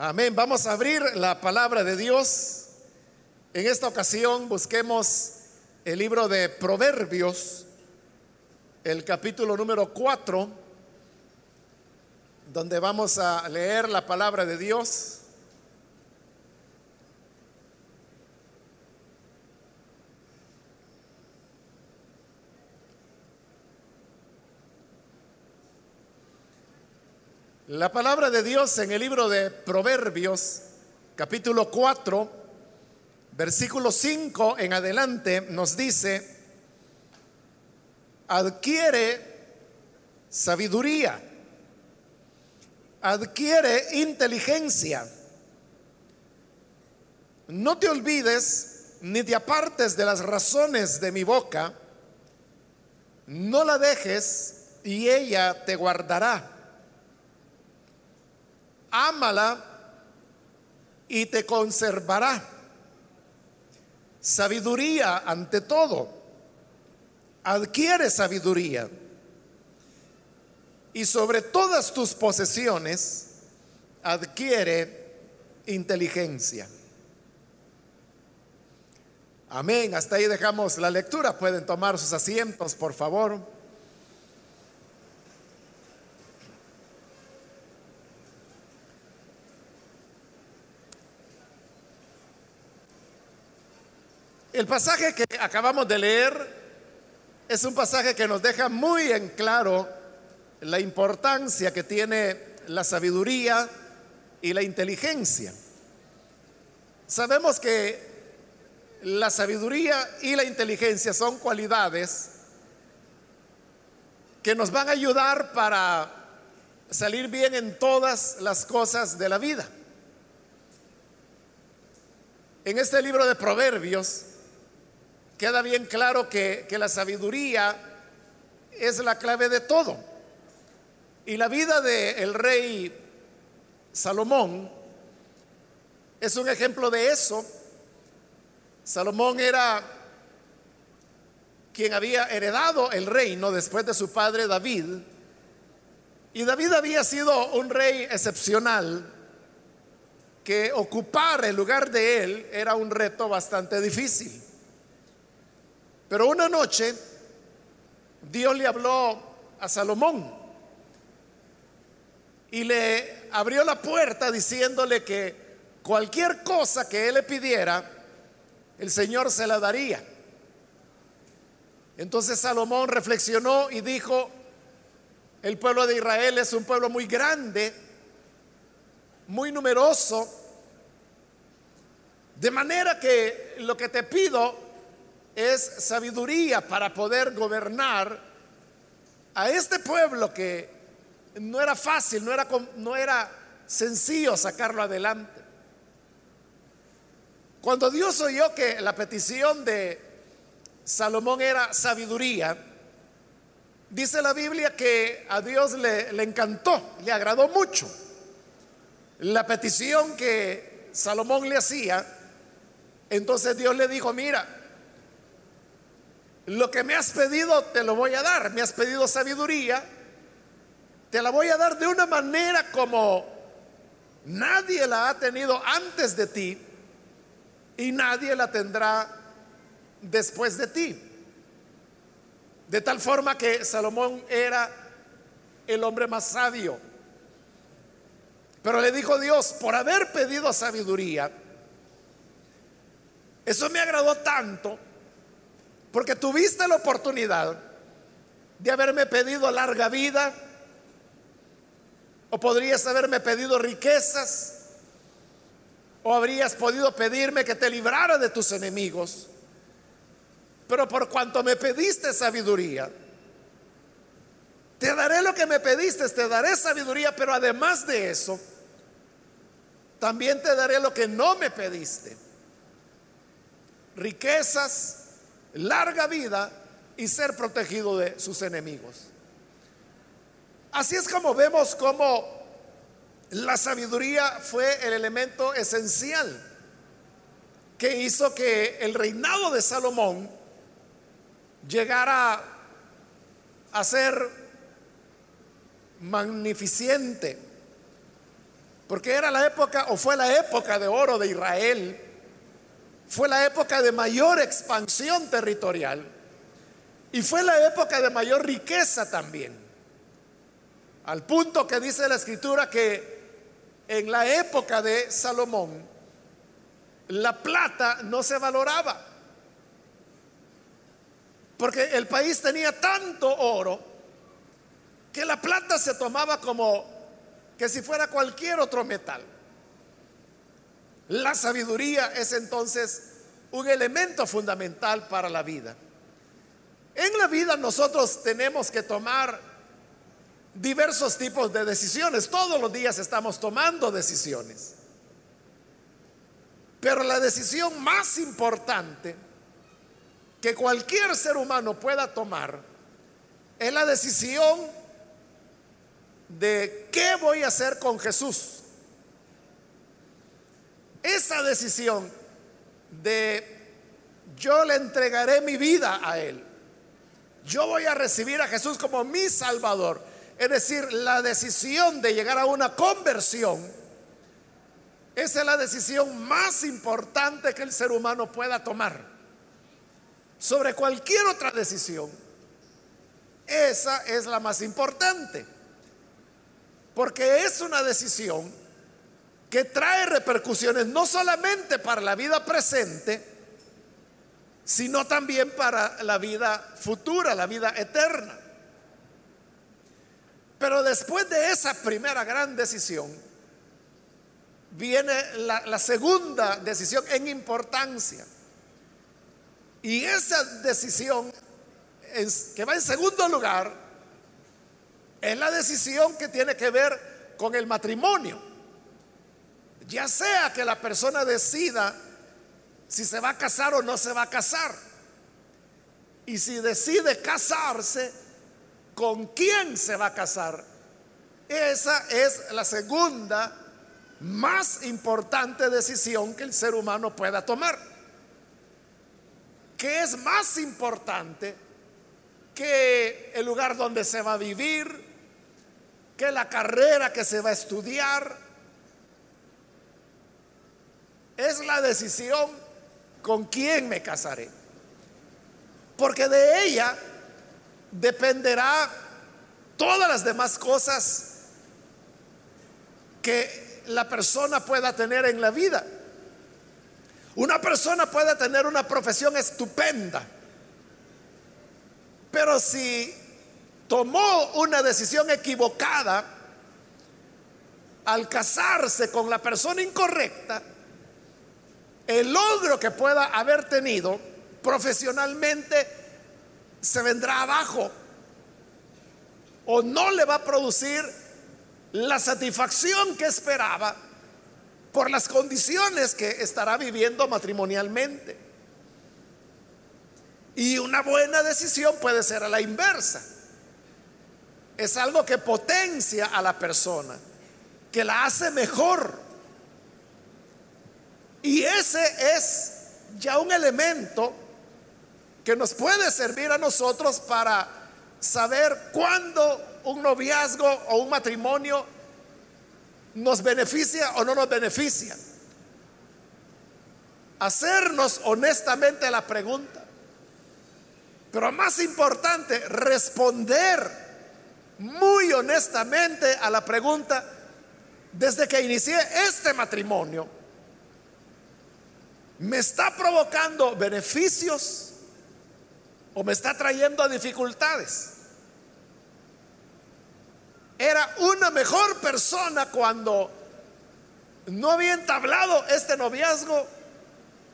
Amén. Vamos a abrir la palabra de Dios. En esta ocasión busquemos el libro de Proverbios, el capítulo número 4, donde vamos a leer la palabra de Dios. La palabra de Dios en el libro de Proverbios, capítulo 4, versículo 5 en adelante, nos dice, adquiere sabiduría, adquiere inteligencia. No te olvides ni te apartes de las razones de mi boca, no la dejes y ella te guardará ámala y te conservará. Sabiduría ante todo. Adquiere sabiduría. Y sobre todas tus posesiones, adquiere inteligencia. Amén. Hasta ahí dejamos la lectura. Pueden tomar sus asientos, por favor. El pasaje que acabamos de leer es un pasaje que nos deja muy en claro la importancia que tiene la sabiduría y la inteligencia. Sabemos que la sabiduría y la inteligencia son cualidades que nos van a ayudar para salir bien en todas las cosas de la vida. En este libro de Proverbios queda bien claro que, la sabiduría es la clave de todo. Y la vida del rey Salomón es un ejemplo de eso. Salomón era quien había heredado el reino después de su padre David. Y David había sido un rey excepcional, que ocupar el lugar de él era un reto bastante difícil. Pero una noche Dios le habló a Salomón y le abrió la puerta diciéndole que cualquier cosa que él le pidiera, el Señor se la daría. Entonces Salomón reflexionó y dijo, el pueblo de Israel es un pueblo muy grande, muy numeroso, de manera que lo que te pido es sabiduría para poder gobernar a este pueblo que no era fácil, no era, no era sencillo sacarlo adelante. Cuando Dios oyó que la petición de Salomón era sabiduría, dice la Biblia que a Dios le, le encantó, le agradó mucho la petición que Salomón le hacía. Entonces Dios le dijo, mira, lo que me has pedido te lo voy a dar. Me has pedido sabiduría. Te la voy a dar de una manera como nadie la ha tenido antes de ti y nadie la tendrá después de ti. De tal forma que Salomón era el hombre más sabio. Pero le dijo Dios, por haber pedido sabiduría, eso me agradó tanto porque tuviste la oportunidad de haberme pedido larga vida, o podrías haberme pedido riquezas, o habrías podido pedirme que te librara de tus enemigos. Pero por cuanto me pediste sabiduría, te daré lo que me pediste, te daré sabiduría, pero además de eso, también te daré lo que no me pediste. Riquezas, larga vida y ser protegido de sus enemigos. Así es como vemos cómo la sabiduría fue el elemento esencial que hizo que el reinado de Salomón llegara a ser magnificente. Porque era la época, o fue la época de oro de Israel, fue la época de mayor expansión territorial y fue la época de mayor riqueza también. Al punto que dice la escritura que en la época de Salomón la plata no se valoraba. Porque el país tenía tanto oro que la plata se tomaba como que si fuera cualquier otro metal. La sabiduría es entonces un elemento fundamental para la vida. En la vida nosotros tenemos que tomar diversos tipos de decisiones. Todos los días estamos tomando decisiones. Pero la decisión más importante que cualquier ser humano pueda tomar es la decisión de qué voy a hacer con Jesús. Esa decisión de yo le entregaré mi vida a Él. Yo voy a recibir a Jesús como mi Salvador. Es decir, la decisión de llegar a una conversión, esa es la decisión más importante que el ser humano pueda tomar. Sobre cualquier otra decisión, esa es la más importante. Porque es una decisión que trae repercusiones no solamente para la vida presente, sino también para la vida futura, la vida eterna. Pero después de esa primera gran decisión, viene la, segunda decisión en importancia. Y esa decisión que va en segundo lugar es la decisión que tiene que ver con el matrimonio. Ya sea que la persona decida si se va a casar o no se va a casar. Y si decide casarse, ¿con quién se va a casar? Esa es la segunda más importante decisión que el ser humano pueda tomar. ¿Qué es más importante que el lugar donde se va a vivir, que la carrera que se va a estudiar es la decisión con quién me casaré. Porque de ella dependerá todas las demás cosas que la persona pueda tener en la vida. Una persona puede tener una profesión estupenda, pero si tomó una decisión equivocada al casarse con la persona incorrecta, el logro que pueda haber tenido profesionalmente se vendrá abajo o no le va a producir la satisfacción que esperaba por las condiciones que estará viviendo matrimonialmente. Y una buena decisión puede ser a la inversa es algo que potencia a la persona, que la hace mejor. Y ese es ya un elemento que nos puede servir a nosotros para saber cuándo un noviazgo o un matrimonio nos beneficia o no nos beneficia. Hacernos honestamente la pregunta. Pero más importante, responder muy honestamente a la pregunta, desde que inicié este matrimonio, ¿me está provocando beneficios o me está trayendo dificultades? Era una mejor persona cuando no había entablado este noviazgo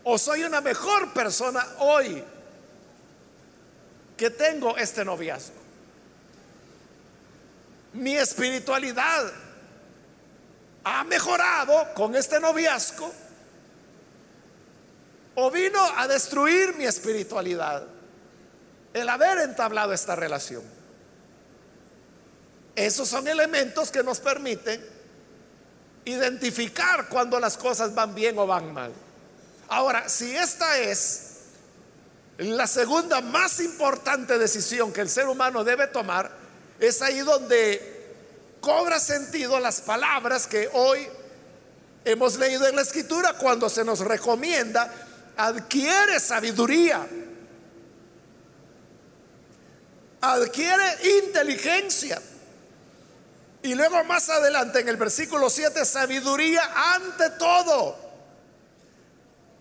o soy una mejor persona hoy que tengo este noviazgo mi espiritualidad ha mejorado con este noviazgo o vino a destruir mi espiritualidad el haber entablado esta relación. Esos son elementos que nos permiten identificar cuando las cosas van bien o van mal. Ahora, si esta es la segunda más importante decisión que el ser humano debe tomar, es ahí donde cobra sentido las palabras que hoy Hemos leído en la escritura cuando se nos recomienda, adquiere sabiduría, adquiere inteligencia. Y luego más adelante en el versículo 7, sabiduría ante todo.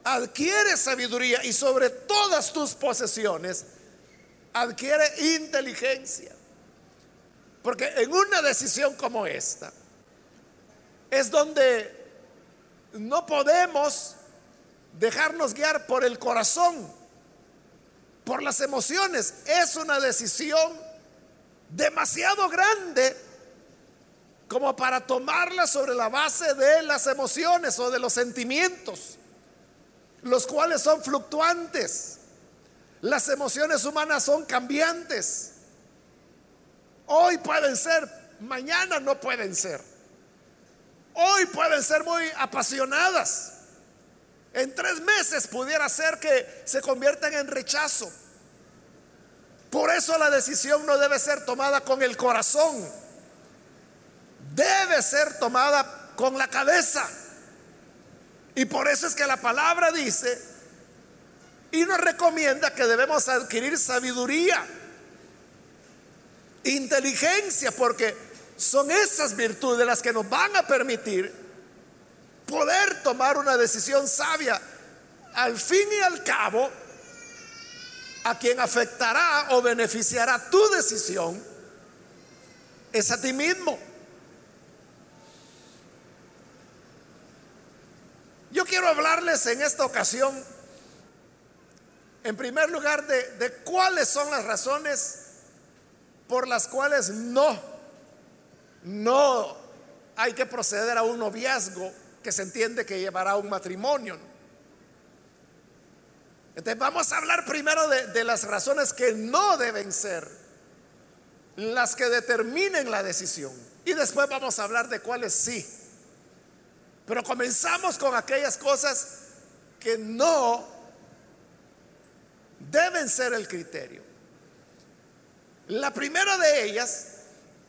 Adquiere sabiduría y sobre todas tus posesiones, adquiere inteligencia. Porque en una decisión como esta, es donde no podemos dejarnos guiar por el corazón, por las emociones. Es una decisión demasiado grande como para tomarla sobre la base de las emociones o de los sentimientos, los cuales son fluctuantes. Las emociones humanas son cambiantes. Hoy pueden ser, mañana no pueden ser. Hoy pueden ser muy apasionadas. En tres meses pudiera ser que se conviertan en rechazo. Por eso la decisión no debe ser tomada con el corazón. Debe ser tomada con la cabeza. Y por eso es que la palabra dice y nos recomienda que debemos adquirir sabiduría, inteligencia, porque son esas virtudes las que nos van a permitir poder tomar una decisión sabia. Al fin y al cabo, a quien afectará o beneficiará tu decisión es a ti mismo. Yo quiero hablarles en esta ocasión, en primer lugar, de, de cuáles son las razones por las cuales no, no hay que proceder a un noviazgo que se entiende que llevará un matrimonio. Entonces vamos a hablar primero de las razones que no deben ser las que determinen la decisión. Y después vamos a hablar de cuáles sí. Pero comenzamos con aquellas cosas que no deben ser el criterio. La primera de ellas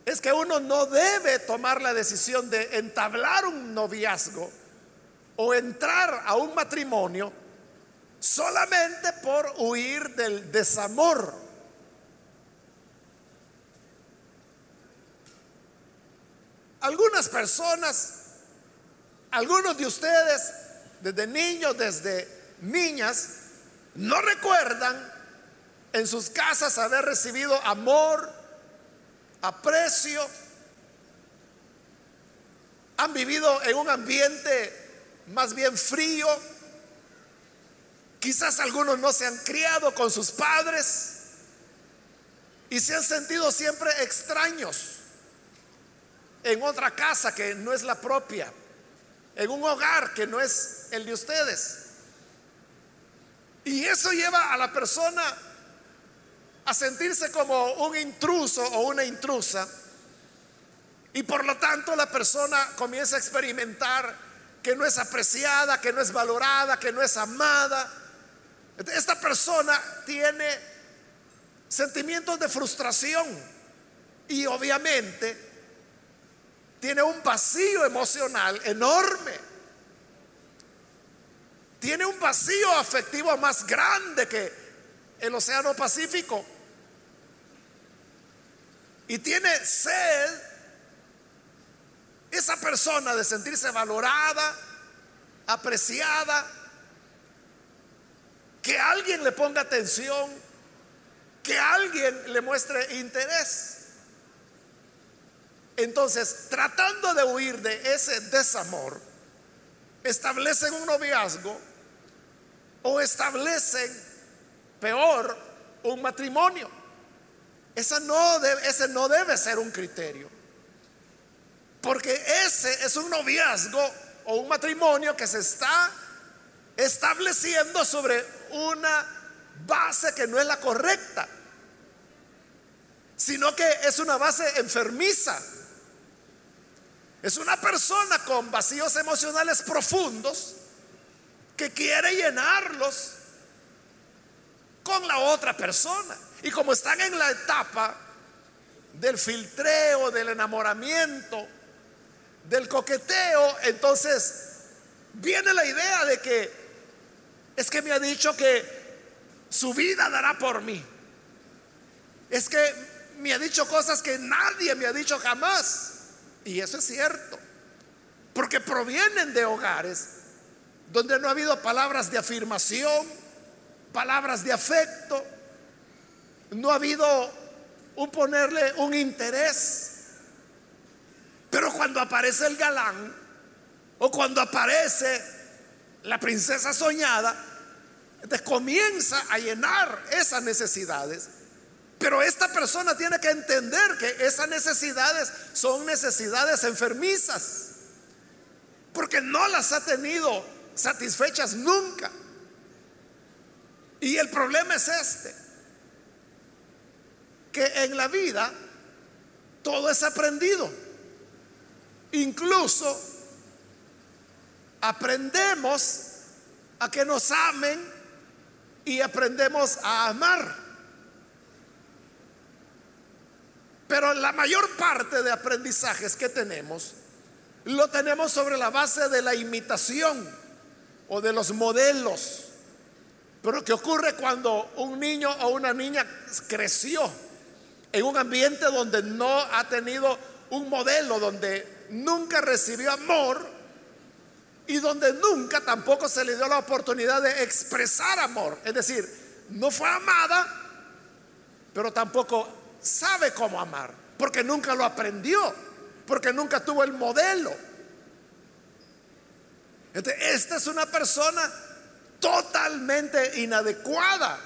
es que uno no debe tomar la decisión de entablar un noviazgo o entrar a un matrimonio solamente por huir del desamor. Algunas personas, algunos de ustedes, desde niños, desde niñas, no recuerdan en sus casas haber recibido amor, aprecio, han vivido en un ambiente más bien frío, quizás algunos no se han criado con sus padres y se han sentido siempre extraños en otra casa que no es la propia, en un hogar que no es el de ustedes. Y eso lleva a la persona a sentirse como un intruso o una intrusa. Y por lo tanto la persona comienza a experimentar que no es apreciada, que no es valorada, que no es amada. Esta persona tiene sentimientos de frustración y obviamente tiene un vacío emocional enorme. Tiene un vacío afectivo más grande que el Océano Pacífico y tiene sed esa persona de sentirse valorada, apreciada, que alguien le ponga atención, que alguien le muestre interés. Entonces, tratando de huir de ese desamor, establecen un noviazgo o establecen, peor, un matrimonio. Ese no, debe, ese no debe ser un criterio. Porque ese es un noviazgo o un matrimonio que se está estableciendo sobre una base que no es la correcta, sino que es una base enfermiza. Es una persona con vacíos emocionales profundos que quiere llenarlos con la otra persona. Y como están en la etapa del filtreo, del enamoramiento, del coqueteo, entonces viene la idea de que es que me ha dicho que su vida dará por mí. Es que me ha dicho cosas que nadie me ha dicho jamás. Y eso es cierto. Porque provienen de hogares donde no ha habido palabras de afirmación, palabras de afecto, no ha habido un ponerle un interés. Pero cuando aparece el galán o cuando aparece la princesa soñada, entonces comienza a llenar esas necesidades. Pero esta persona tiene que entender que esas necesidades son necesidades enfermizas, porque no las ha tenido satisfechas nunca. Y el problema es este, que en la vida todo es aprendido. Incluso aprendemos a que nos amen y aprendemos a amar. Pero la mayor parte de aprendizajes que tenemos lo tenemos sobre la base de la imitación o de los modelos. Pero ¿qué ocurre cuando un niño o una niña creció en un ambiente donde no ha tenido un modelo, donde nunca recibió amor y donde nunca tampoco se le dio la oportunidad de expresar amor? Es decir, no fue amada, pero tampoco sabe cómo amar, porque nunca lo aprendió, porque nunca tuvo el modelo. esta es una persona totalmente inadecuada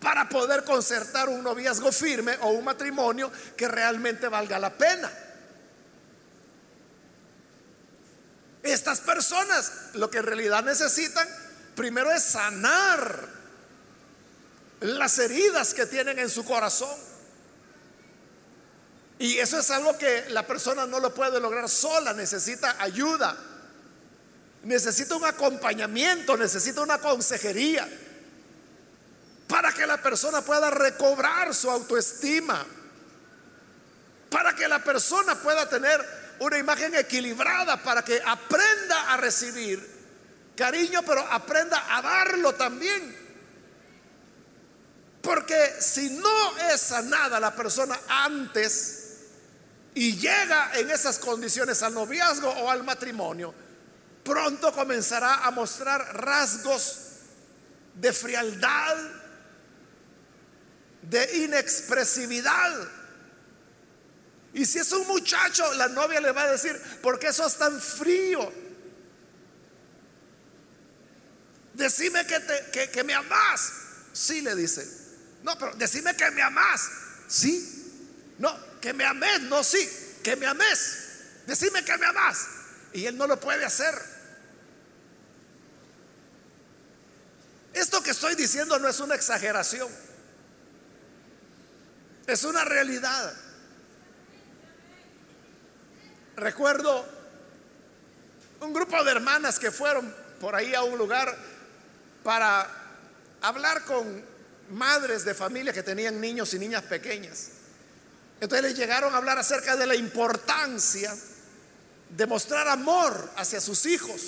para poder concertar un noviazgo firme o un matrimonio que realmente valga la pena. Estas personas lo que en realidad necesitan primero es sanar las heridas que tienen en su corazón. Y eso es algo que la persona no lo puede lograr sola, necesita ayuda, necesita un acompañamiento, necesita una consejería para que la persona pueda recobrar su autoestima, para que la persona pueda tener una imagen equilibrada, para que aprenda a recibir cariño, pero aprenda a darlo también. Porque si no es sanada la persona antes y llega en esas condiciones al noviazgo o al matrimonio, pronto comenzará a mostrar rasgos de frialdad, de inexpresividad. Y si es un muchacho, la novia le va a decir, ¿por qué sos tan frío? Decime que, te, que, me amas. Sí, le dice. No, pero decime que me amas. Sí. No, que me ames. No, sí. Que me ames. Decime que me amas. Y él no lo puede hacer. Esto que estoy diciendo no es una exageración. Es una realidad. Recuerdo un grupo de hermanas que fueron por ahí a un lugar para hablar con madres de familia que tenían niños y niñas pequeñas. Entonces les llegaron a hablar acerca de la importancia de mostrar amor hacia sus hijos.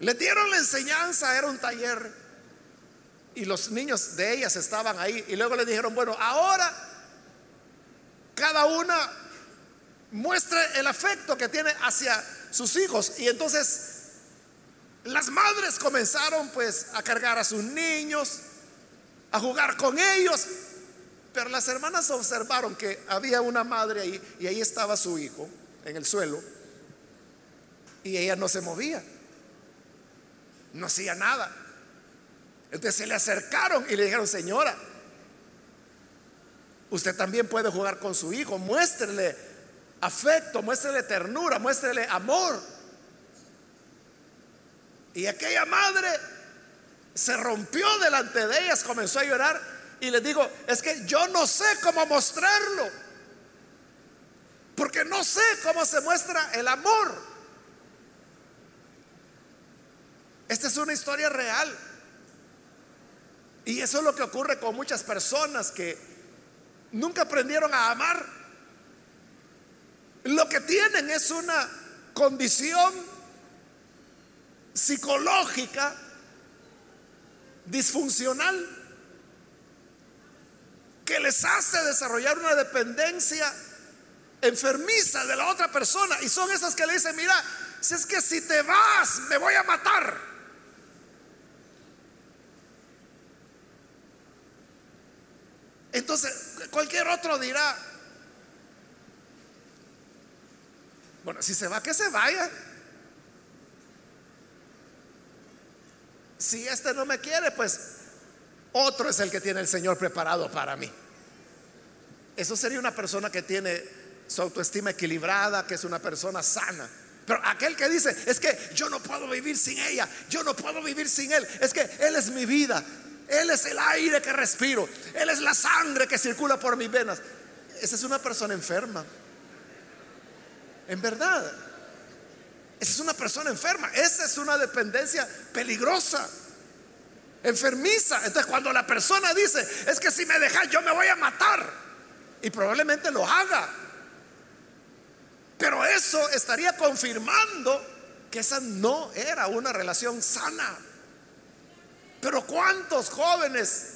Les dieron la enseñanza, era un taller y los niños de ellas estaban ahí. Y luego le dijeron, bueno, ahora cada una muestre el afecto que tiene hacia sus hijos. Y entonces las madres comenzaron pues a cargar a sus niños, a jugar con ellos. Pero las hermanas observaron que había una madre ahí y ahí estaba su hijo en el suelo. Y ella no se movía. No hacía nada. Entonces se le acercaron y le dijeron, señora, usted también puede jugar con su hijo, muéstrele afecto, muéstrele ternura, muéstrele amor. Y aquella madre se rompió delante de ellas, comenzó a llorar y les digo, es que yo no sé cómo mostrarlo, porque no sé cómo se muestra el amor. Esta es una historia real. Y eso es lo que ocurre con muchas personas que nunca aprendieron a amar. Lo que tienen es una condición psicológica disfuncional que les hace desarrollar una dependencia enfermiza de la otra persona. Y son esas que le dicen, mira, si es que si te vas, me voy a matar. Entonces, cualquier otro dirá, bueno, si se va, que se vaya. Si este no me quiere, pues otro es el que tiene el Señor preparado para mí. Eso sería una persona que tiene su autoestima equilibrada, que es una persona sana. Pero aquel que dice, es que yo no puedo vivir sin ella, yo no puedo vivir sin él, es que él es mi vida, él es el aire que respiro, él es la sangre que circula por mis venas. Esa es una persona enferma. En verdad, esa es una persona enferma, esa es una dependencia peligrosa enfermiza. Entonces cuando la persona dice, es que si me dejas yo me voy a matar, y probablemente lo haga, pero eso estaría confirmando que esa no era una relación sana. Pero ¿cuántos jóvenes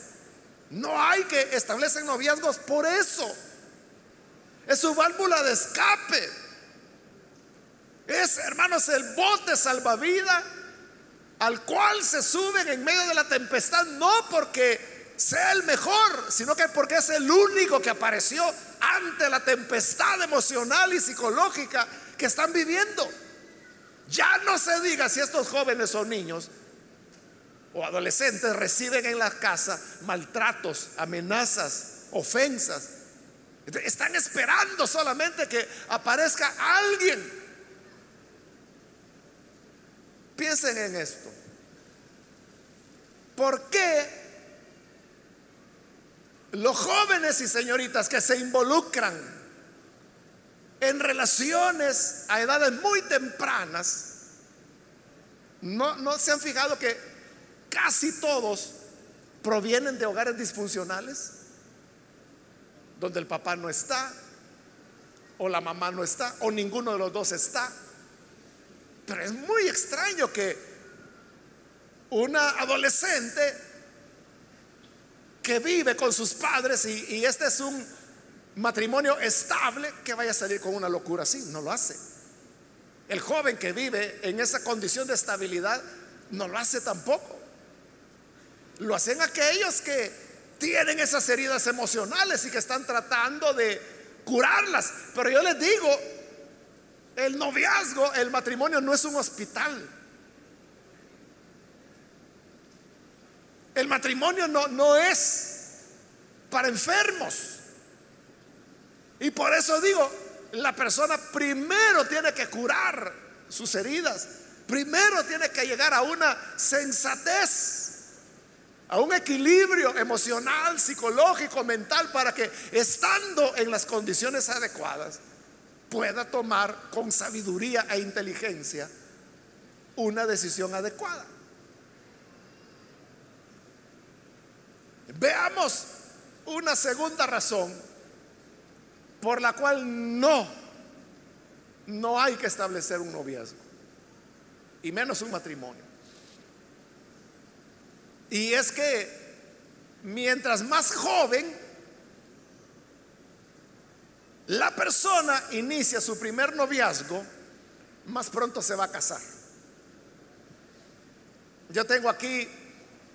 no hay que establecen noviazgos por eso? Es su válvula de escape. Es, hermanos, el bote salvavidas al cual se suben en medio de la tempestad, no porque sea el mejor, sino que porque es el único que apareció ante la tempestad emocional y psicológica que están viviendo. Ya no se diga si estos jóvenes o niños o adolescentes reciben en la casa maltratos, amenazas, ofensas. Están esperando solamente que aparezca alguien Piensen en esto. ¿Por qué los jóvenes y señoritas que se involucran en relaciones a edades muy tempranas, no, no se han fijado que casi todos provienen de hogares disfuncionales, donde el papá no está, o la mamá no está, o ninguno de los dos está. Pero es muy extraño que una adolescente que vive con sus padres y, este es un matrimonio estable, que vaya a salir con una locura así. No lo hace. El joven que vive en esa condición de estabilidad no lo hace tampoco. Lo hacen aquellos que tienen esas heridas emocionales y que están tratando de curarlas. Pero yo les digo, el noviazgo, el matrimonio no es un hospital. El matrimonio no, no es para enfermos. Y por eso digo, la persona primero tiene que curar sus heridas. Primero tiene que llegar a una sensatez, a un equilibrio emocional, psicológico, mental, para que estando en las condiciones adecuadas, pueda tomar con sabiduría e inteligencia una decisión adecuada. Veamos una segunda razón por la cual no, no hay que establecer un noviazgo, y menos un matrimonio. Y es que mientras más joven, la persona inicia su primer noviazgo, más pronto se va a casar. Yo tengo aquí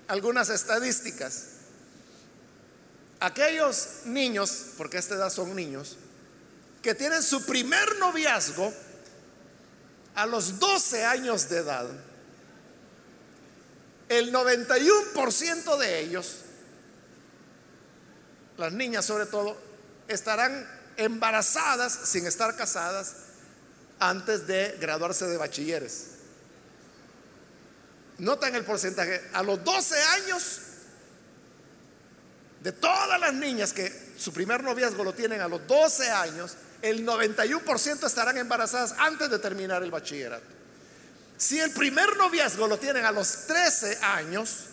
algunas estadísticas. Aquellos niños, porque a esta edad son niños, que tienen su primer noviazgo a los 12 años de edad, el 91% de ellos, las niñas sobre todo, estarán embarazadas sin estar casadas antes de graduarse de bachilleres. Notan el porcentaje. A los 12 años, de todas las niñas que su primer noviazgo lo tienen a los 12 años, el 91% estarán embarazadas antes de terminar el bachillerato. Si el primer noviazgo lo tienen a los 13 años,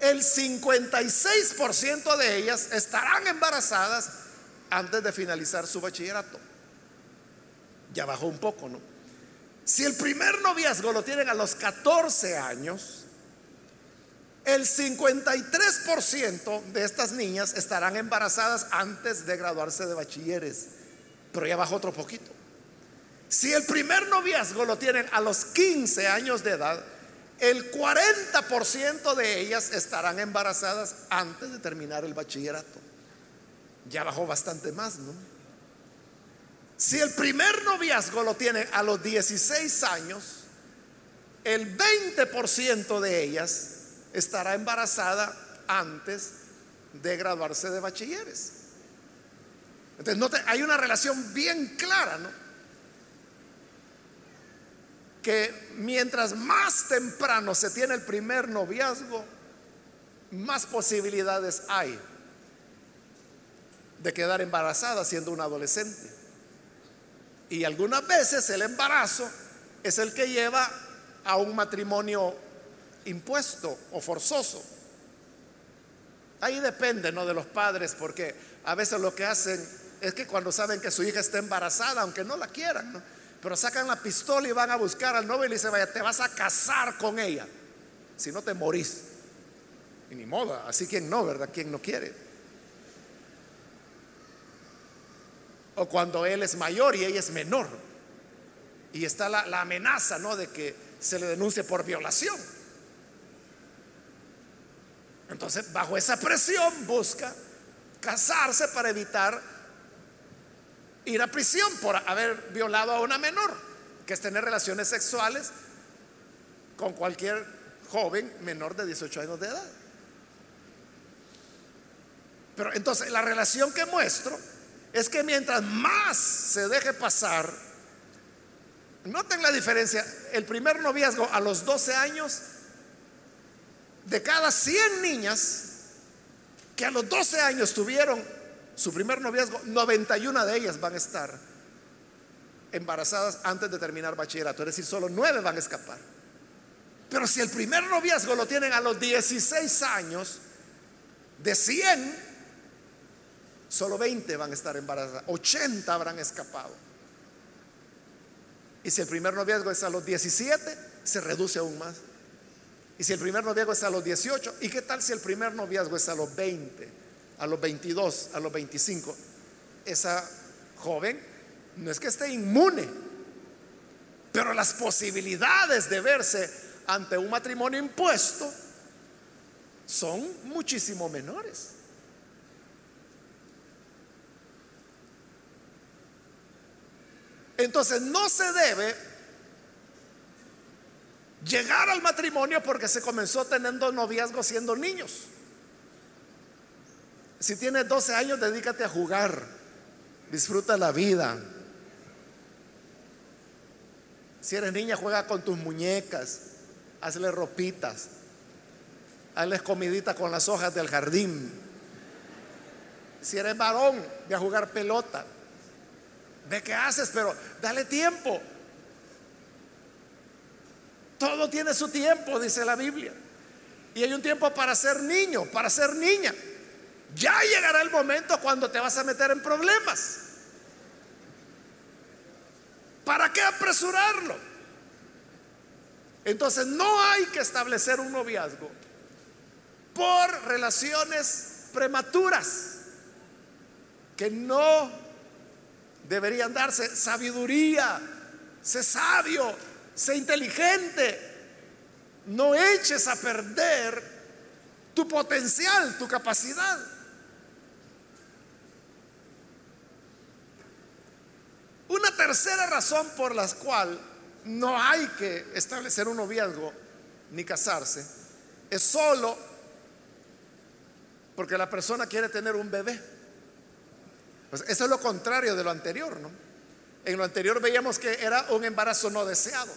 el 56% de ellas estarán embarazadas antes de finalizar su bachillerato. Ya bajó un poco, ¿no? Si el primer noviazgo lo tienen a los 14 años, el 53% de estas niñas estarán embarazadas antes de graduarse de bachilleres, pero ya bajó otro poquito. Si el primer noviazgo lo tienen a los 15 años de edad, el 40% de ellas estarán embarazadas antes de terminar el bachillerato. Ya bajó bastante más, ¿no? Si el primer noviazgo lo tienen a los 16 años, el 20% de ellas estará embarazada antes de graduarse de bachilleres. Entonces, hay una relación bien clara, ¿no? Que mientras más temprano se tiene el primer noviazgo, más posibilidades hay de quedar embarazada siendo una adolescente. Y algunas veces el embarazo es el que lleva a un matrimonio impuesto o forzoso. Ahí depende, ¿no? De los padres, porque a veces lo que hacen es que cuando saben que su hija está embarazada, aunque no la quieran, Pero sacan la pistola y van a buscar al novio y le dicen, vaya, te vas a casar con ella. Si no te morís. Y ni modo, así quien no, ¿verdad? Quien no quiere. O cuando él es mayor y ella es menor. Y está la, la amenaza, ¿no? De que se le denuncie por violación. Entonces, bajo esa presión busca casarse para evitar ir a prisión por haber violado a una menor, que es tener relaciones sexuales con cualquier joven menor de 18 años de edad. Pero entonces la relación que muestro es que mientras más se deje pasar, noten la diferencia, el primer noviazgo a los 12 años de cada 100 niñas que a los 12 años tuvieron su primer noviazgo, 91 de ellas van a estar embarazadas antes de terminar bachillerato, es decir, solo 9 van a escapar. Pero si el primer noviazgo lo tienen a los 16 años, de 100, solo 20 van a estar embarazadas, 80 habrán escapado. Y si el primer noviazgo es a los 17, se reduce aún más. Y si el primer noviazgo es a los 18, ¿y qué tal si el primer noviazgo es a los 20, a los 22, a los 25? Esa joven no es que esté inmune, pero las posibilidades de verse ante un matrimonio impuesto son muchísimo menores. Entonces no se debe llegar al matrimonio porque se comenzó teniendo noviazgo siendo niños. Si tienes 12 años, dedícate a jugar, disfruta la vida. Si eres niña, juega con tus muñecas, hazle ropitas, hazles comidita con las hojas del jardín. Si eres varón, ve a jugar pelota. Ve qué haces, pero dale tiempo. Todo tiene su tiempo, dice la Biblia. Y hay un tiempo para ser niño, para ser niña. Ya llegará el momento cuando te vas a meter en problemas. ¿Para qué apresurarlo? Entonces no hay que establecer un noviazgo por relaciones prematuras que no deberían darse. Sabiduría, sé sabio, sé inteligente. No eches a perder tu potencial, tu capacidad. Una tercera razón por la cual no hay que establecer un noviazgo ni casarse es solo porque la persona quiere tener un bebé. Pues eso es lo contrario de lo anterior, ¿no? En lo anterior veíamos que era un embarazo no deseado.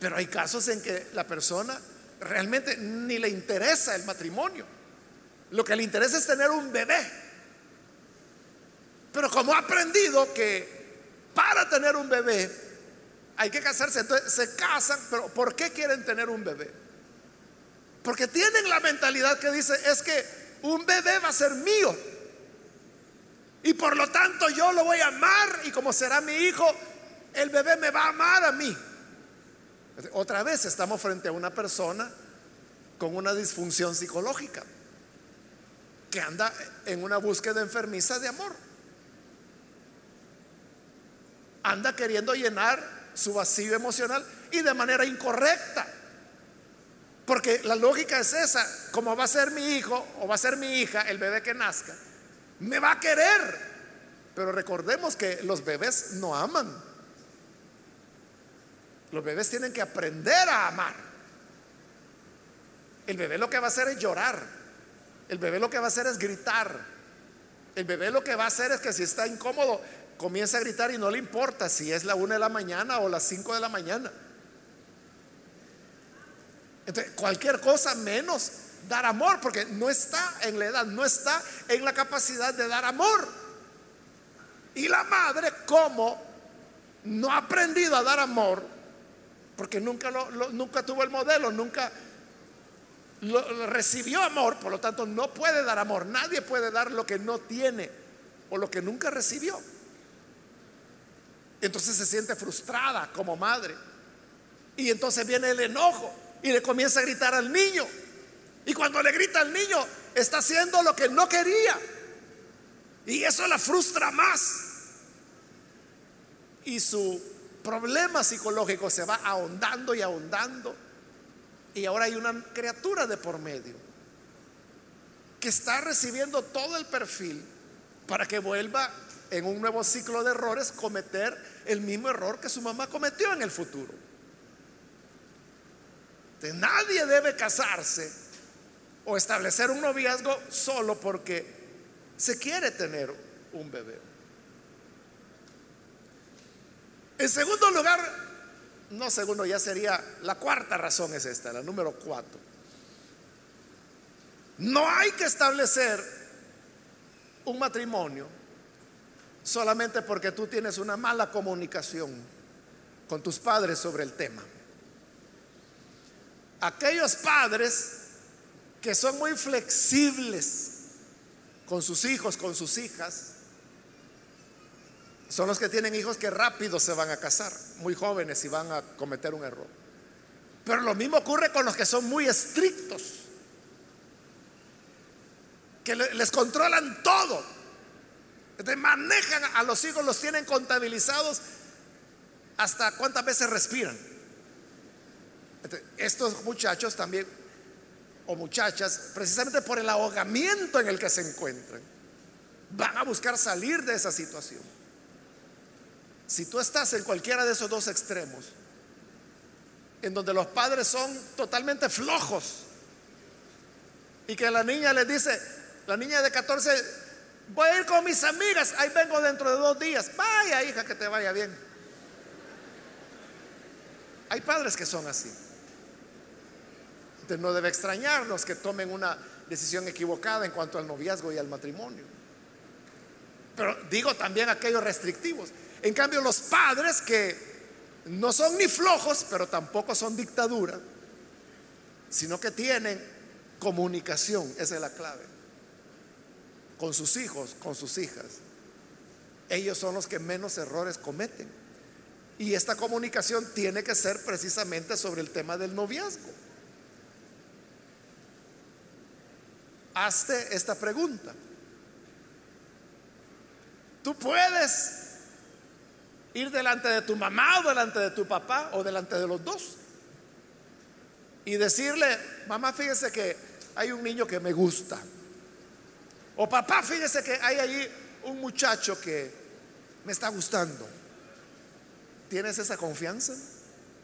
Pero hay casos en que la persona realmente ni le interesa el matrimonio. Lo que le interesa es tener un bebé. Pero como ha aprendido que para tener un bebé hay que casarse, entonces se casan, pero ¿por qué quieren tener un bebé? Porque tienen la mentalidad que dice, es que un bebé va a ser mío. Y por lo tanto yo lo voy a amar y como será mi hijo, el bebé me va a amar a mí. Otra vez estamos frente a una persona con una disfunción psicológica que anda en una búsqueda enfermiza de amor. Anda queriendo llenar su vacío emocional y de manera incorrecta. Porque la lógica es esa, como va a ser mi hijo o va a ser mi hija, el bebé que nazca, me va a querer. Pero recordemos que los bebés no aman. Los bebés tienen que aprender a amar. El bebé lo que va a hacer es llorar. El bebé lo que va a hacer es gritar. El bebé lo que va a hacer es que si está incómodo, comienza a gritar y no le importa si es la una de la mañana o las cinco de la mañana. Entonces, cualquier cosa menos dar amor, porque no está en la edad, no está en la capacidad de dar amor. Y la madre, como no ha aprendido a dar amor, porque nunca, lo, nunca tuvo el modelo, nunca recibió amor, por lo tanto no puede dar amor. Nadie puede dar lo que no tiene o lo que nunca recibió. Entonces se siente frustrada como madre. Y entonces viene el enojo y le comienza a gritar al niño. Y cuando le grita al niño, está haciendo lo que no quería. Y eso la frustra más. Y su problema psicológico se va ahondando y ahondando. Y ahora hay una criatura de por medio que está recibiendo todo el perfil para que vuelva en un nuevo ciclo de errores cometer el mismo error que su mamá cometió en el futuro. nadie debe casarse o establecer un noviazgo solo porque se quiere tener un bebé. En segundo lugar, no segundo, ya sería la cuarta razón es esta, la número cuatro. No hay que establecer un matrimonio solamente porque tú tienes una mala comunicación con tus padres sobre el tema. Aquellos padres que son muy flexibles con sus hijos, con sus hijas, son los que tienen hijos que rápido se van a casar, muy jóvenes y van a cometer un error. Pero lo mismo ocurre con los que son muy estrictos, que les controlan todo manejan a los hijos, los tienen contabilizados hasta cuántas veces respiran. estos muchachos también, o muchachas, precisamente por el ahogamiento en el que se encuentran, van a buscar salir de esa situación. Si tú estás en cualquiera de esos dos extremos, en donde los padres son totalmente flojos, y que la niña les dice, la niña de 14 Voy a ir con mis amigas, ahí vengo dentro de dos días. Vaya hija, que te vaya bien. Hay padres que son así. Entonces no debe extrañarnos que tomen una decisión equivocada en cuanto al noviazgo y al matrimonio. Pero digo también aquellos restrictivos. En cambio, los padres que no son ni flojos, pero tampoco son dictadura, sino que tienen comunicación, esa es la clave con sus hijos, con sus hijas, ellos son los que menos errores cometen. Y esta comunicación tiene que ser precisamente sobre el tema del noviazgo. Hazte esta pregunta. Tú puedes ir delante de tu mamá o delante de tu papá o delante de los dos y decirle, mamá, fíjese que hay un niño que me gusta. O papá, fíjese que hay allí un muchacho que me está gustando. ¿Tienes esa confianza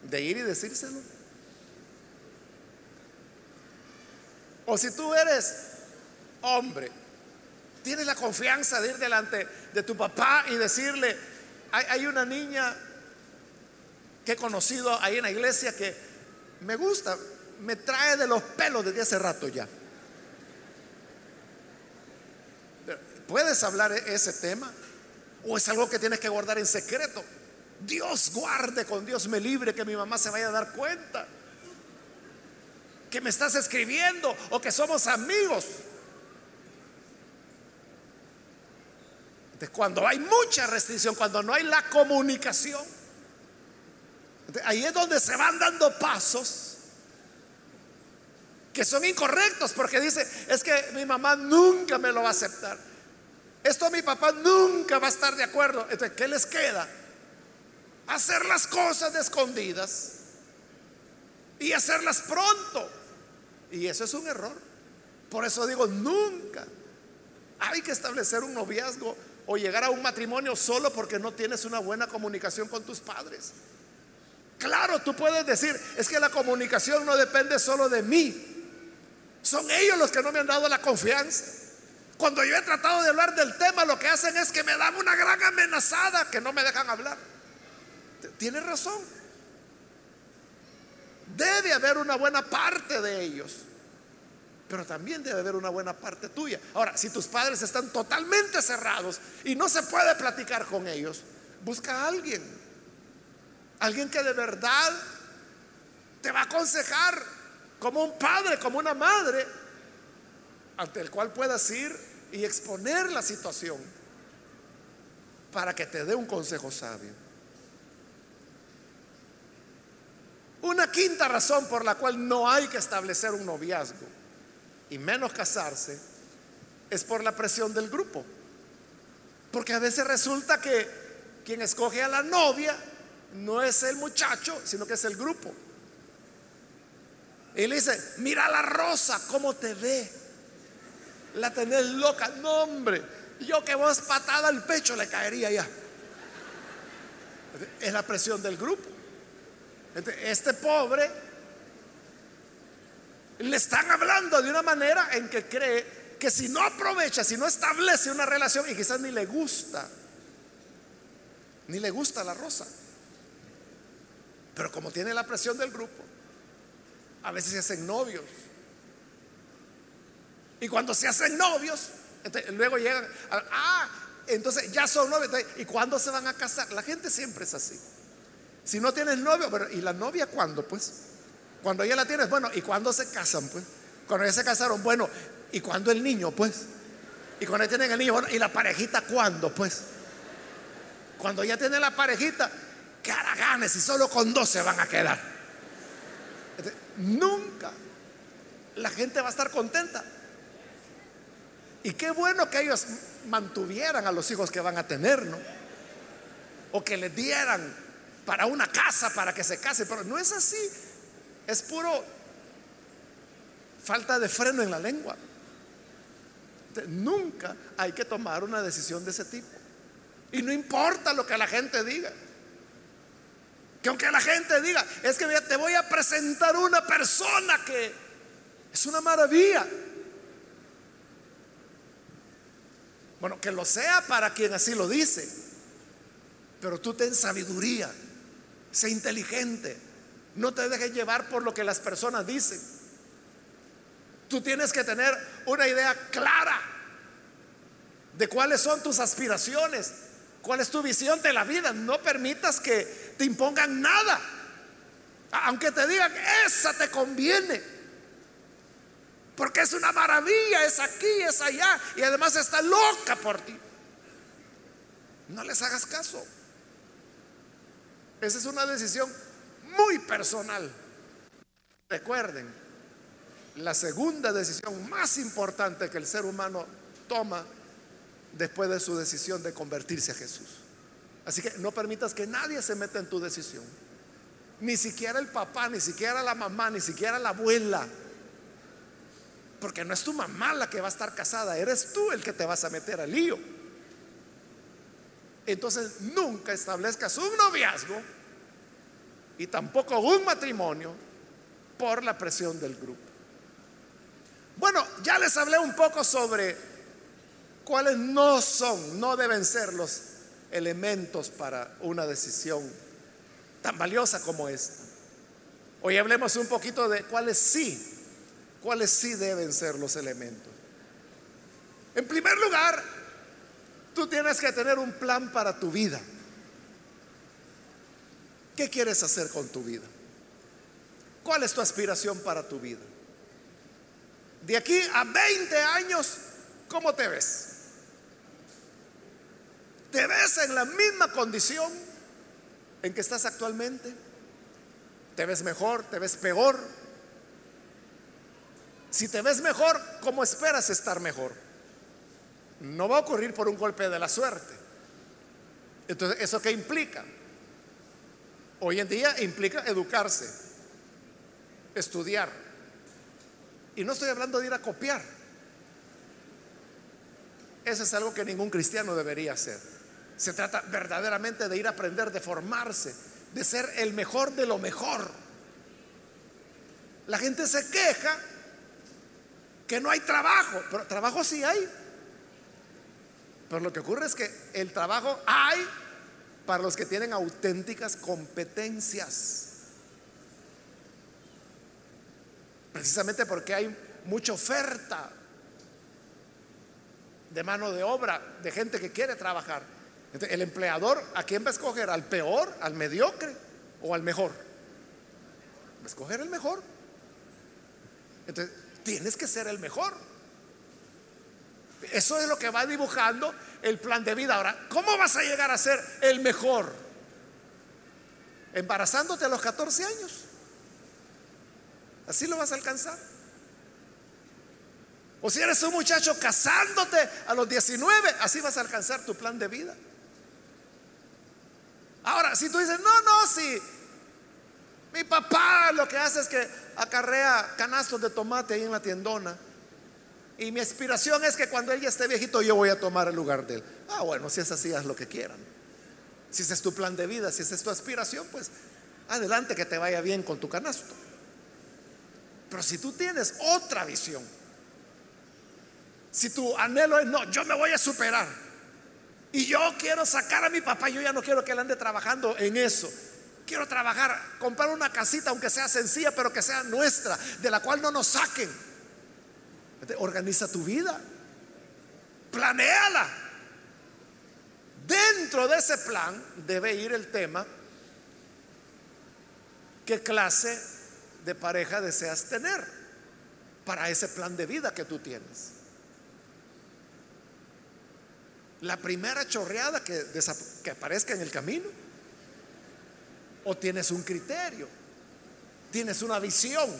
de ir y decírselo? O si tú eres hombre, tienes la confianza de ir delante de tu papá y decirle, hay, una niña que he conocido ahí en la iglesia que me gusta, me trae de los pelos desde hace rato ya. ¿Puedes hablar e-, ese tema? ¿O es algo que tienes que guardar en secreto? Dios guarde con Dios me libre que mi mamá se vaya a dar cuenta. Que me estás escribiendo o que somos amigos. Entonces, cuando hay mucha restricción, cuando no hay la comunicación, Ahí es donde se van dando pasos que son incorrectos porque dice, es que mi mamá nunca me lo va a aceptar. Esto mi papá nunca va a estar de acuerdo. Entonces, ¿qué les queda? Hacer las cosas de escondidas y hacerlas pronto. Y eso es un error. Por eso digo, nunca hay que establecer un noviazgo o llegar a un matrimonio solo porque no tienes una buena comunicación con tus padres. Claro, tú puedes decir, es que la comunicación no depende solo de mí. Son ellos los que no me han dado la confianza. Cuando yo he tratado de hablar del tema, lo que hacen es que me dan una gran amenazada que no me dejan hablar. Tiene razón. Debe haber una buena parte de ellos, pero también debe haber una buena parte tuya. Ahora, si tus padres están totalmente cerrados y no se puede platicar con ellos, busca a alguien. Alguien que de verdad te va a aconsejar como un padre, como una madre, ante el cual puedas ir y exponer la situación para que te dé un consejo sabio. Una quinta razón por la cual no hay que establecer un noviazgo y menos casarse es por la presión del grupo. Porque a veces resulta que quien escoge a la novia no es el muchacho, sino que es el grupo. Y le dice, mira la rosa, cómo te ve. La tenés loca. No, hombre, yo que vos patada al pecho le caería ya. Es la presión del grupo. Este pobre le están hablando de una manera en que cree que si no aprovecha, si no establece una relación y quizás ni le gusta, ni le gusta la rosa. Pero como tiene la presión del grupo, a veces se hacen novios. Y cuando se hacen novios, luego llegan, ah, entonces ya son novios. ¿Y cuándo se van a casar? La gente siempre es así. Si no tienes novio, ¿y la novia cuándo? Pues, cuando ya la tienes, bueno, ¿y cuándo se casan? Pues, cuando ya se casaron, bueno, ¿y cuándo el niño? Pues, y cuando ya tienen el niño, bueno, ¿y la parejita cuándo? Pues, cuando ya tienen la parejita, que haraganes y solo con dos se van a quedar. Nunca la gente va a estar contenta. Y qué bueno que ellos mantuvieran a los hijos que van a tener, ¿no? O que les dieran para una casa para que se case, pero no es así. Es puro falta de freno en la lengua. Nunca hay que tomar una decisión de ese tipo. Y no importa lo que la gente diga. Que aunque la gente diga, es que te voy a presentar una persona que es una maravilla. Bueno, que lo sea para quien así lo dice. Pero tú ten sabiduría, sé inteligente, no te dejes llevar por lo que las personas dicen. Tú tienes que tener una idea clara de cuáles son tus aspiraciones, ¿Cuál es tu visión de la vida? No permitas que te impongan nada. Aunque te digan, esa te conviene. Porque es una maravilla, es aquí, es allá. Y además está loca por ti. No les hagas caso. Esa es una decisión muy personal. Recuerden, la segunda decisión más importante que el ser humano toma después de su decisión de convertirse a Jesús. Así que no permitas que nadie se meta en tu decisión. Ni siquiera el papá, ni siquiera la mamá, ni siquiera la abuela. Porque no es tu mamá la que va a estar casada, eres tú el que te vas a meter al lío. Entonces nunca establezcas un noviazgo y tampoco un matrimonio por la presión del grupo. Bueno, ya les hablé un poco sobre cuáles no son, no deben ser los elementos para una decisión tan valiosa como esta. Hoy hablemos un poquito de cuáles sí, cuáles sí deben ser los elementos. En primer lugar, tú tienes que tener un plan para tu vida. ¿Qué quieres hacer con tu vida? ¿Cuál es tu aspiración para tu vida? De aquí a 20 años, ¿cómo te ves? ¿Te ves en la misma condición en que estás actualmente? ¿Te ves mejor? ¿Te ves peor? Si te ves mejor, ¿cómo esperas estar mejor? No va a ocurrir por un golpe de la suerte. Entonces, ¿eso qué implica? Hoy en día implica educarse, estudiar. Y no estoy hablando de ir a copiar. Eso es algo que ningún cristiano debería hacer. Se trata verdaderamente de ir a aprender, de formarse, de ser el mejor de lo mejor. La gente se queja que no hay trabajo, pero trabajo sí hay. Pero lo que ocurre es que el trabajo hay para los que tienen auténticas competencias. Precisamente porque hay mucha oferta de mano de obra, de gente que quiere trabajar. el empleador, ¿a quién va a escoger? ¿Al peor, al mediocre o al mejor? Va a escoger el mejor. Entonces, tienes que ser el mejor. Eso es lo que va dibujando el plan de vida. Ahora, ¿cómo vas a llegar a ser el mejor? Embarazándote a los 14 años. Así lo vas a alcanzar. O si eres un muchacho casándote a los 19, así vas a alcanzar tu plan de vida. Ahora, si tú dices, no, no, si mi papá lo que hace es que acarrea canastos de tomate ahí en la tiendona. Y mi aspiración es que cuando él ya esté viejito yo voy a tomar el lugar de él. Ah, bueno, si es así, haz lo que quieran. Si ese es tu plan de vida, si esa es tu aspiración, pues adelante que te vaya bien con tu canasto. Pero si tú tienes otra visión, si tu anhelo es, no, yo me voy a superar. Y yo quiero sacar a mi papá, yo ya no quiero que él ande trabajando en eso. Quiero trabajar, comprar una casita, aunque sea sencilla, pero que sea nuestra, de la cual no nos saquen. Organiza tu vida, planéala. Dentro de ese plan debe ir el tema, ¿qué clase de pareja deseas tener para ese plan de vida que tú tienes? La primera chorreada que, que aparezca en el camino ¿O tienes un criterio? ¿Tienes una visión?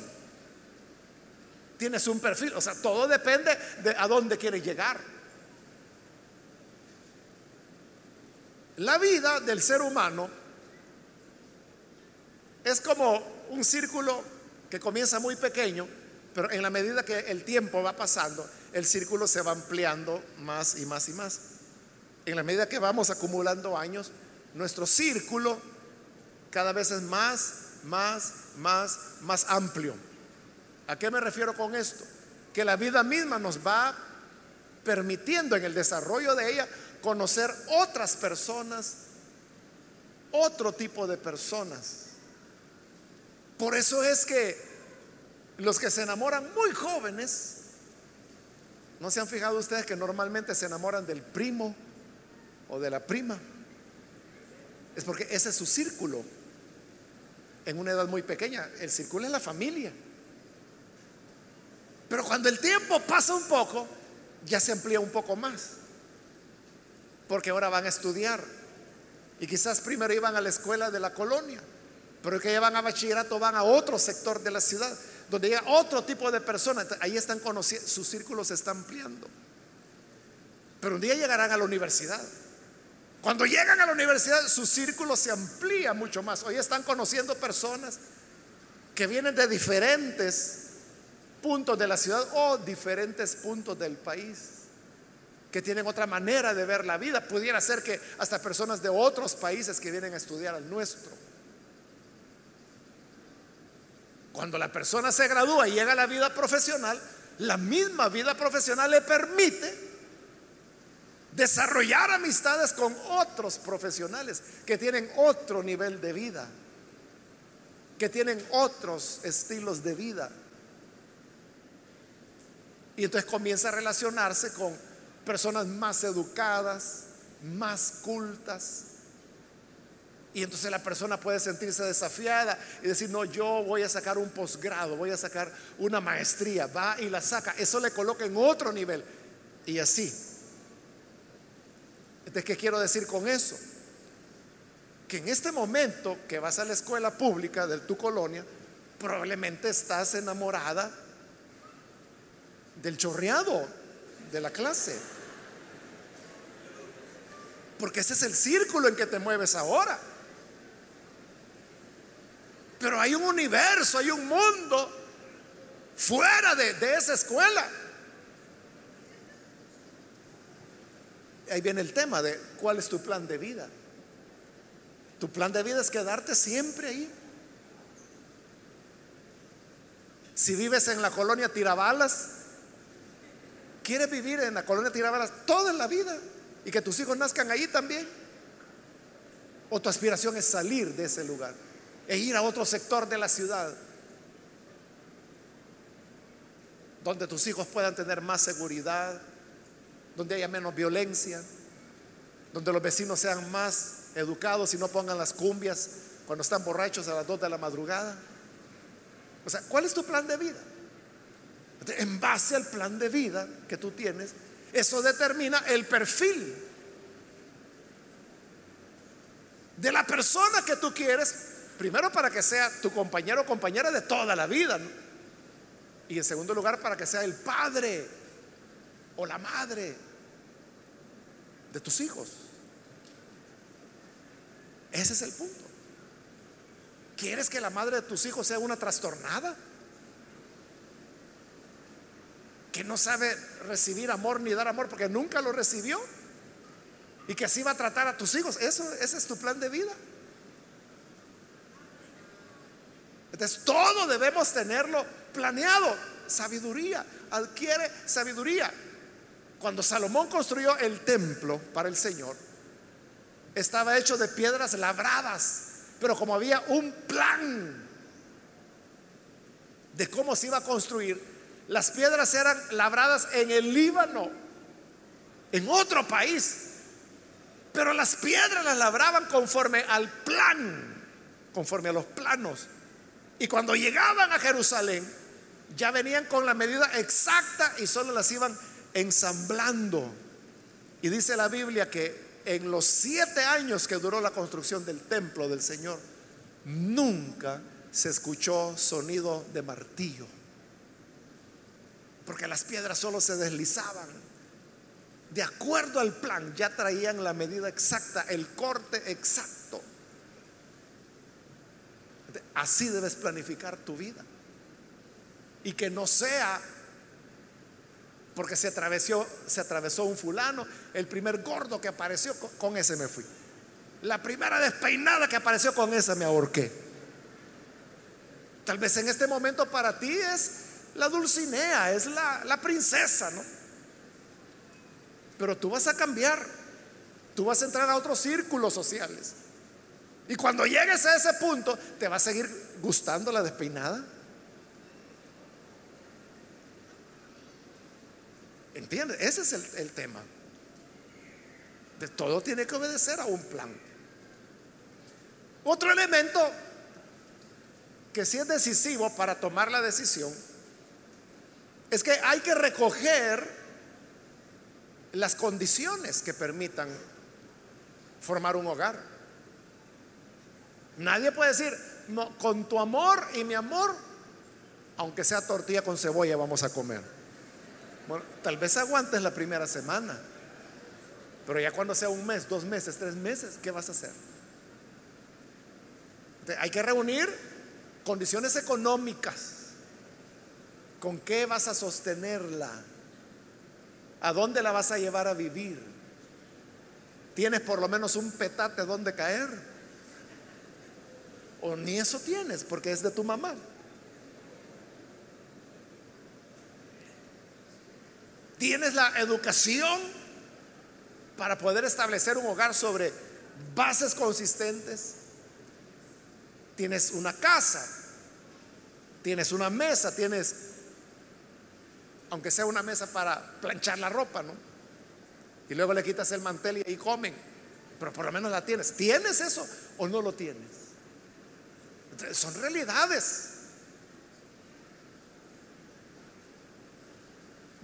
¿Tienes un perfil? O sea, todo depende de a dónde quieres llegar. La vida del ser humano es como un círculo que comienza muy pequeño, pero en la medida que el tiempo va pasando, el círculo se va ampliando más y más y más. En la medida que vamos acumulando años, nuestro círculo cada vez es más, más, más, más amplio. ¿A qué me refiero con esto? Que la vida misma nos va permitiendo en el desarrollo de ella conocer otras personas, otro tipo de personas. Por eso es que los que se enamoran muy jóvenes, ¿no se han fijado ustedes que normalmente se enamoran del primo o de la prima? Es porque ese es su círculo en una edad muy pequeña. El círculo es la familia. Pero cuando el tiempo pasa un poco, ya se amplía un poco más. Porque ahora van a estudiar. Y quizás primero iban a la escuela de la colonia. Pero que ya van a bachillerato, van a otro sector de la ciudad. Donde llega otro tipo de personas. Ahí están conociendo, su círculo se está ampliando. Pero un día llegarán a la universidad. Cuando llegan a la universidad, su círculo se amplía mucho más. Hoy están conociendo personas que vienen de diferentes puntos de la ciudad o diferentes puntos del país, que tienen otra manera de ver la vida. Pudiera ser que hasta personas de otros países que vienen a estudiar al nuestro. Cuando la persona se gradúa y llega a la vida profesional, la misma vida profesional le permite desarrollar amistades con otros profesionales que tienen otro nivel de vida, que tienen otros estilos de vida. Y entonces comienza a relacionarse con personas más educadas, más cultas. Y entonces la persona puede sentirse desafiada y decir, no, yo voy a sacar un posgrado, voy a sacar una maestría, va y la saca. Eso le coloca en otro nivel. Y así ¿qué quiero decir con eso? que en este momento que vas a la escuela pública de tu colonia, probablemente estás enamorada del chorreado de la clase. Porque ese es el círculo en que te mueves ahora. Pero hay un universo, hay un mundo fuera de, de esa escuela. Ahí viene el tema de cuál es tu plan de vida. Tu plan de vida es quedarte siempre ahí. Si vives en la colonia Tirabalas, quieres vivir en la colonia Tirabalas toda la vida y que tus hijos nazcan ahí también. O tu aspiración es salir de ese lugar e ir a otro sector de la ciudad donde tus hijos puedan tener más seguridad, donde haya menos violencia, donde los vecinos sean más educados y no pongan las cumbias cuando están borrachos a las 2 de la madrugada. O sea, ¿cuál es tu plan de vida? En base al plan de vida que tú tienes, eso determina el perfil de la persona que tú quieres, primero para que sea tu compañero o compañera de toda la vida, y en segundo lugar para que sea el padre o la madre de tus hijos. Ese es el punto. ¿Quieres que la madre de tus hijos sea una trastornada? Que no sabe recibir amor ni dar amor porque nunca lo recibió. Y que así va a tratar a tus hijos. Eso, ese es tu plan de vida. Entonces todo debemos tenerlo planeado. Sabiduría. Adquiere sabiduría. Cuando Salomón construyó el templo para el Señor, estaba hecho de piedras labradas, pero como había un plan de cómo se iba a construir, las piedras eran labradas en el Líbano, en otro país, pero las piedras las labraban conforme al plan, conforme a los planos. Y cuando llegaban a Jerusalén, ya venían con la medida exacta y solo las iban ensamblando. Y dice la Biblia que en los siete años que duró la construcción del templo del Señor, nunca se escuchó sonido de martillo. Porque las piedras solo se deslizaban. De acuerdo al plan, ya traían la medida exacta, el corte exacto. Así debes planificar tu vida. Y que no sea porque se atravesó, un fulano, el primer gordo que apareció, con, ese me fui. La primera despeinada que apareció con esa me ahorqué. Tal vez en este momento para ti es la Dulcinea, es la, la princesa, ¿no? Pero tú vas a cambiar, tú vas a entrar a otros círculos sociales. Y cuando llegues a ese punto, ¿te va a seguir gustando la despeinada? ¿Entiendes? Ese es el, tema. De todo tiene que obedecer a un plan. Otro elemento que sí es decisivo para tomar la decisión es que hay que recoger las condiciones que permitan formar un hogar. Nadie puede decir, con tu amor y mi amor, aunque sea tortilla con cebolla, vamos a comer. Bueno, tal vez aguantes la primera semana, pero ya cuando sea un mes, dos meses, tres meses, ¿qué vas a hacer? hay que reunir condiciones económicas. ¿Con qué vas a sostenerla? ¿A dónde la vas a llevar a vivir? ¿Tienes por lo menos un petate donde caer? ¿O ni eso tienes porque es de tu mamá? Tienes la educación para poder establecer un hogar sobre bases consistentes. Tienes una casa, tienes una mesa, tienes, aunque sea una mesa para planchar la ropa, ¿no? Y luego le quitas el mantel y ahí comen, pero por lo menos la tienes. ¿Tienes eso o no lo tienes? son realidades.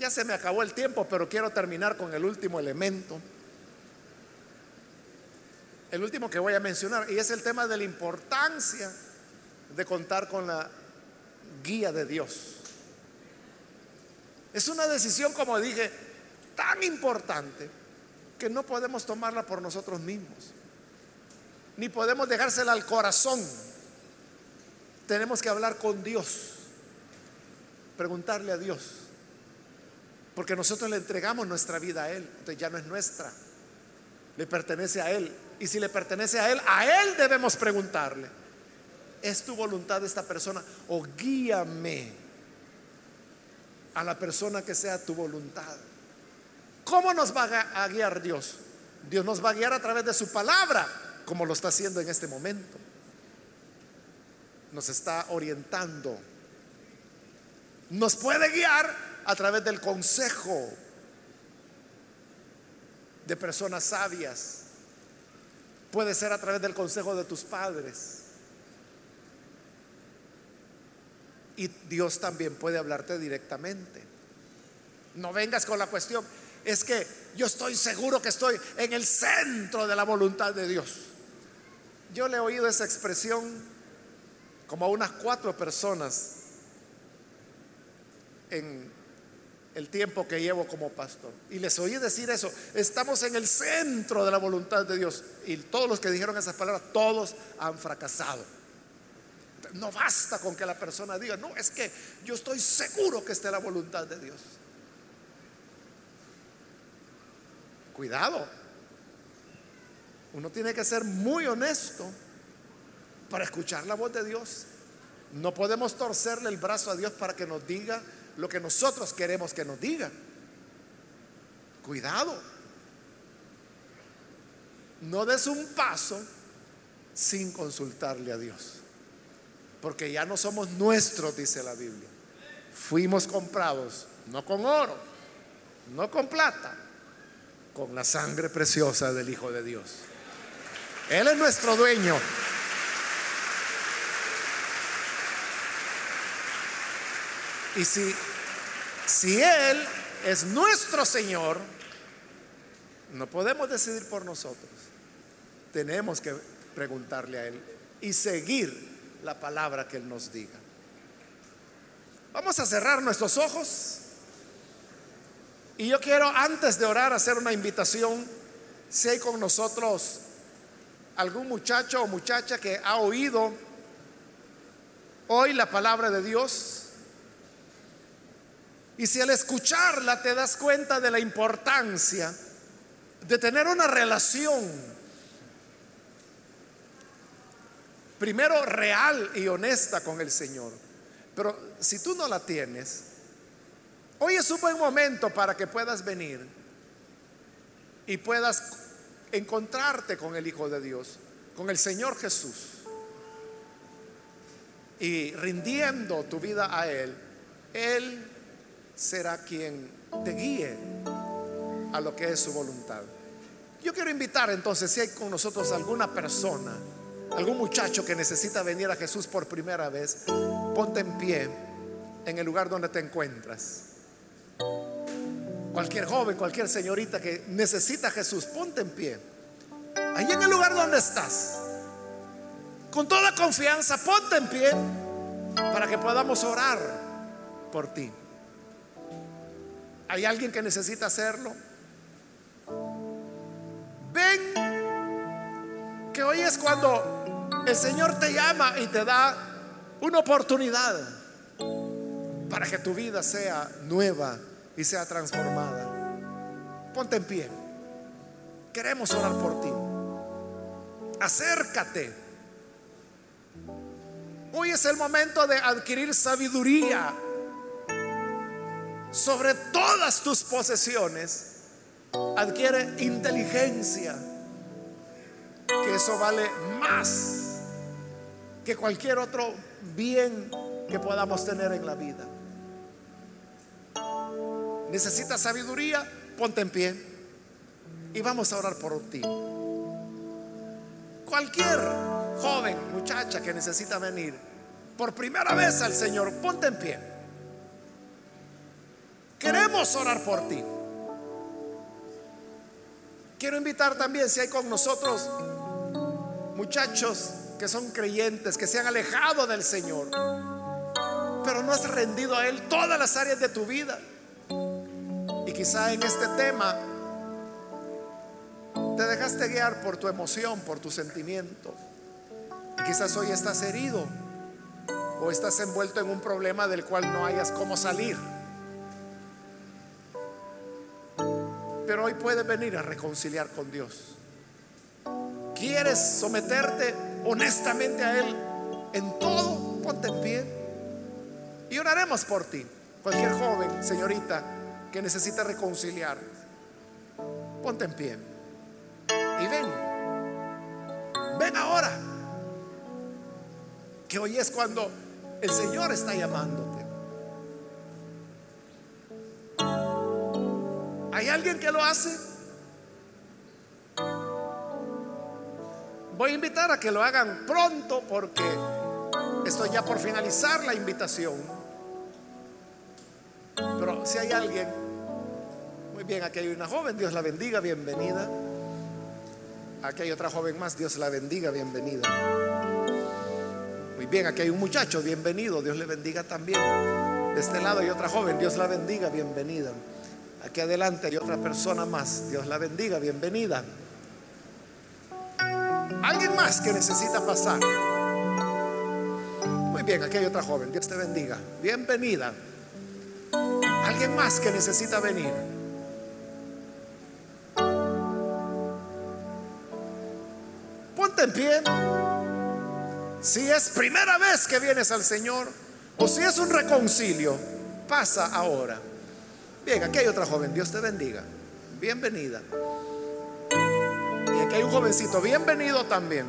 Ya se me acabó el tiempo, pero quiero terminar con el último elemento. el último que voy a mencionar, y es el tema de la importancia de contar con la guía de Dios. Es una decisión, como dije, tan importante que no podemos tomarla por nosotros mismos, ni podemos dejársela al corazón. Tenemos que hablar con Dios, preguntarle a Dios, porque nosotros le entregamos nuestra vida a Él, entonces ya no es nuestra, le pertenece a Él. Y si le pertenece a Él, a Él debemos preguntarle, ¿es tu voluntad esta persona? O guíame a la persona que sea tu voluntad. ¿Cómo nos va a guiar Dios? Dios nos va a guiar a través de su palabra, como lo está haciendo en este momento. Nos está orientando. Nos puede guiar a través del consejo de personas sabias. Puede ser a través del consejo de tus padres. Y Dios también puede hablarte directamente. No vengas con la cuestión, es que yo estoy seguro que estoy en el centro de la voluntad de Dios. Yo le he oído esa expresión como a unas cuatro personas en el tiempo que llevo como pastor. Y les oí decir eso, estamos en el centro de la voluntad de Dios. Y todos los que dijeron esas palabras, todos han fracasado. No basta con que la persona diga, no, es que yo estoy seguro que está la voluntad de Dios. Cuidado. Uno tiene que ser muy honesto para escuchar la voz de Dios. No podemos torcerle el brazo a Dios para que nos diga lo que nosotros queremos que nos diga. Cuidado. No des un paso sin consultarle a Dios. Porque ya no somos nuestros, dice la Biblia. Fuimos comprados, no con oro, no con plata, con la sangre preciosa del Hijo de Dios. Él es nuestro dueño. Y si, si Él es nuestro Señor, no podemos decidir por nosotros. Tenemos que preguntarle a Él y seguir la palabra que Él nos diga. Vamos a cerrar nuestros ojos. Y yo quiero, antes de orar, hacer una invitación. Si hay con nosotros algún muchacho o muchacha que ha oído hoy la palabra de Dios, y si al escucharla te das cuenta de la importancia de tener una relación primero real y honesta con el Señor. Pero si tú no la tienes, hoy es un buen momento para que puedas venir y puedas encontrarte con el Hijo de Dios, con el Señor Jesús. Y rindiendo tu vida a Él, Él será quien te guíe a lo que es su voluntad. Yo quiero invitar entonces, si hay con nosotros alguna persona, algún muchacho que necesita venir a Jesús por primera vez, ponte en pie en el lugar donde te encuentras. Cualquier joven, cualquier señorita que necesita a Jesús, ponte en pie. Ahí en el lugar donde estás. Con toda confianza, ponte en pie para que podamos orar por ti. ¿Hay alguien que necesita hacerlo? Ven, que hoy es cuando el Señor te llama y te da una oportunidad para que tu vida sea nueva y sea transformada. Ponte en pie. Queremos orar por ti. Acércate. Hoy es el momento de adquirir sabiduría sobre todas tus posesiones. Adquiere inteligencia, que eso vale más que cualquier otro bien que podamos tener en la vida. ¿Necesitas sabiduría? Ponte en pie y vamos a orar por ti. Cualquier joven, muchacha que necesita venir por primera vez al Señor, ponte en pie. Queremos orar por ti. Quiero invitar también, si hay con nosotros muchachos que son creyentes, que se han alejado del Señor, pero no has rendido a Él todas las áreas de tu vida. Y quizá en este tema te dejaste guiar por tu emoción, por tu sentimiento. Quizás hoy estás herido o estás envuelto en un problema del cual no hayas cómo salir. Pero hoy puedes venir a reconciliar con Dios. ¿Quieres someterte honestamente a Él en todo? Ponte en pie y oraremos por ti. Cualquier joven, señorita, que necesita reconciliar, ponte en pie y ven. Ven ahora. Que hoy es cuando el Señor está llamándote. ¿Hay alguien que lo hace? Voy a invitar a que lo hagan pronto porque estoy ya por finalizar la invitación. Pero si hay alguien, muy bien, aquí hay una joven, Dios la bendiga, bienvenida. Aquí hay otra joven más, Dios la bendiga, bienvenida. Muy bien, aquí hay un muchacho, bienvenido, Dios le bendiga también. De este lado hay otra joven, Dios la bendiga, bienvenida. Aquí adelante hay otra persona más, Dios la bendiga, bienvenida. Alguien más que necesita pasar. Muy bien, aquí hay otra joven, Dios te bendiga, bienvenida. Alguien más que necesita venir. Ponte en pie. Si es primera vez que vienes al Señor o si es un reconcilio, pasa ahora. Bien, aquí hay otra joven, Dios te bendiga. Bienvenida. Y aquí hay un jovencito, bienvenido también.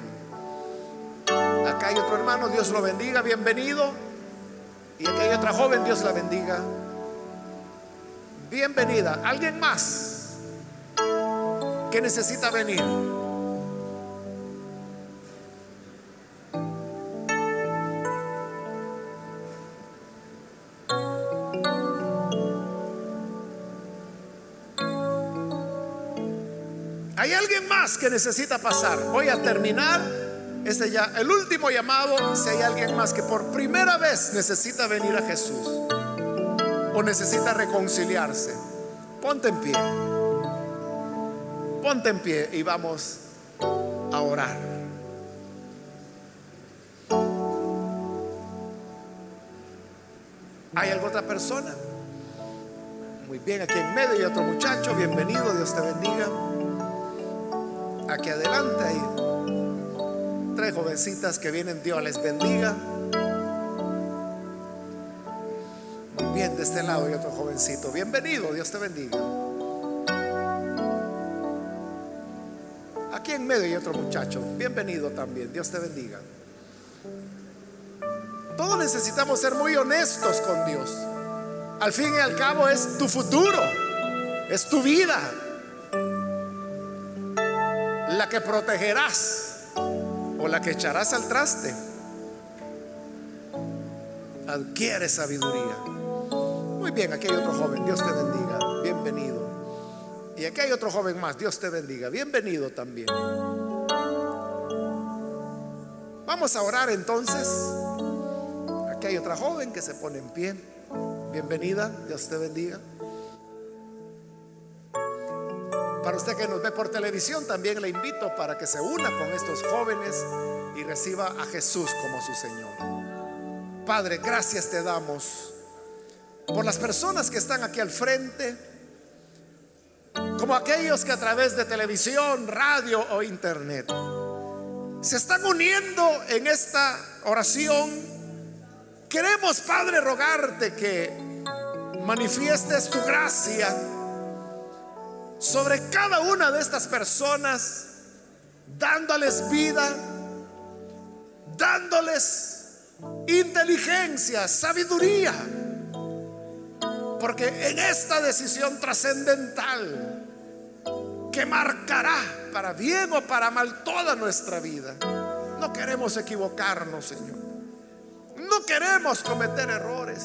Acá hay otro hermano, Dios lo bendiga, bienvenido. Y aquí hay otra joven, Dios la bendiga. Bienvenida. ¿Alguien más que necesita venir? ¿Hay alguien más que necesita pasar? Voy a terminar. Este ya, el último llamado. Si hay alguien más que por primera vez necesita venir a Jesús o necesita reconciliarse, ponte en pie. Ponte en pie y vamos a orar. ¿Hay alguna otra persona? Muy bien, aquí en medio hay otro muchacho. Bienvenido, Dios te bendiga. Aquí adelante hay tres jovencitas que vienen, Dios les bendiga. Bien, de este lado hay otro jovencito. Bienvenido, Dios te bendiga. Aquí en medio hay otro muchacho. Bienvenido también, Dios te bendiga. Todos necesitamos ser muy honestos con Dios. Al fin y al cabo es tu futuro, es tu vida la que protegerás o la que echarás al traste. Adquiere sabiduría. Muy bien, aquí hay otro joven, Dios te bendiga, bienvenido. Y aquí hay otro joven más, Dios te bendiga, bienvenido también. Vamos a orar entonces. Aquí hay otra joven que se pone en pie. Bienvenida, Dios te bendiga. Para usted que nos ve por televisión, también le invito para que se una con estos jóvenes y reciba a Jesús como su Señor. Padre, gracias te damos por las personas que están aquí al frente, como aquellos que a través de televisión, radio o internet se están uniendo en esta oración. Queremos, Padre, rogarte que manifiestes tu gracia sobre cada una de estas personas, dándoles vida, dándoles inteligencia, sabiduría. Porque en esta decisión trascendental que marcará para bien o para mal toda nuestra vida, no queremos equivocarnos, Señor. No queremos cometer errores.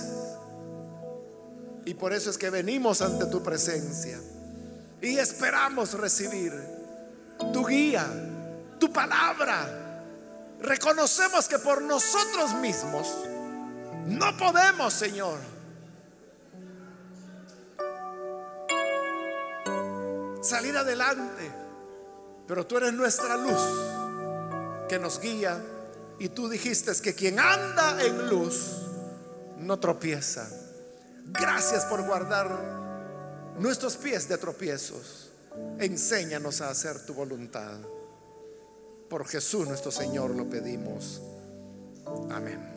Y por eso es que venimos ante tu presencia y esperamos recibir tu guía, tu palabra, reconocemos que por nosotros mismos no podemos, Señor. Salir adelante. Pero tú eres nuestra luz que nos guía. Y tú dijiste que quien anda en luz no tropieza. Gracias por guardar nuestros pies de tropiezos. Enséñanos a hacer tu voluntad. Por Jesús nuestro Señor lo pedimos. Amén.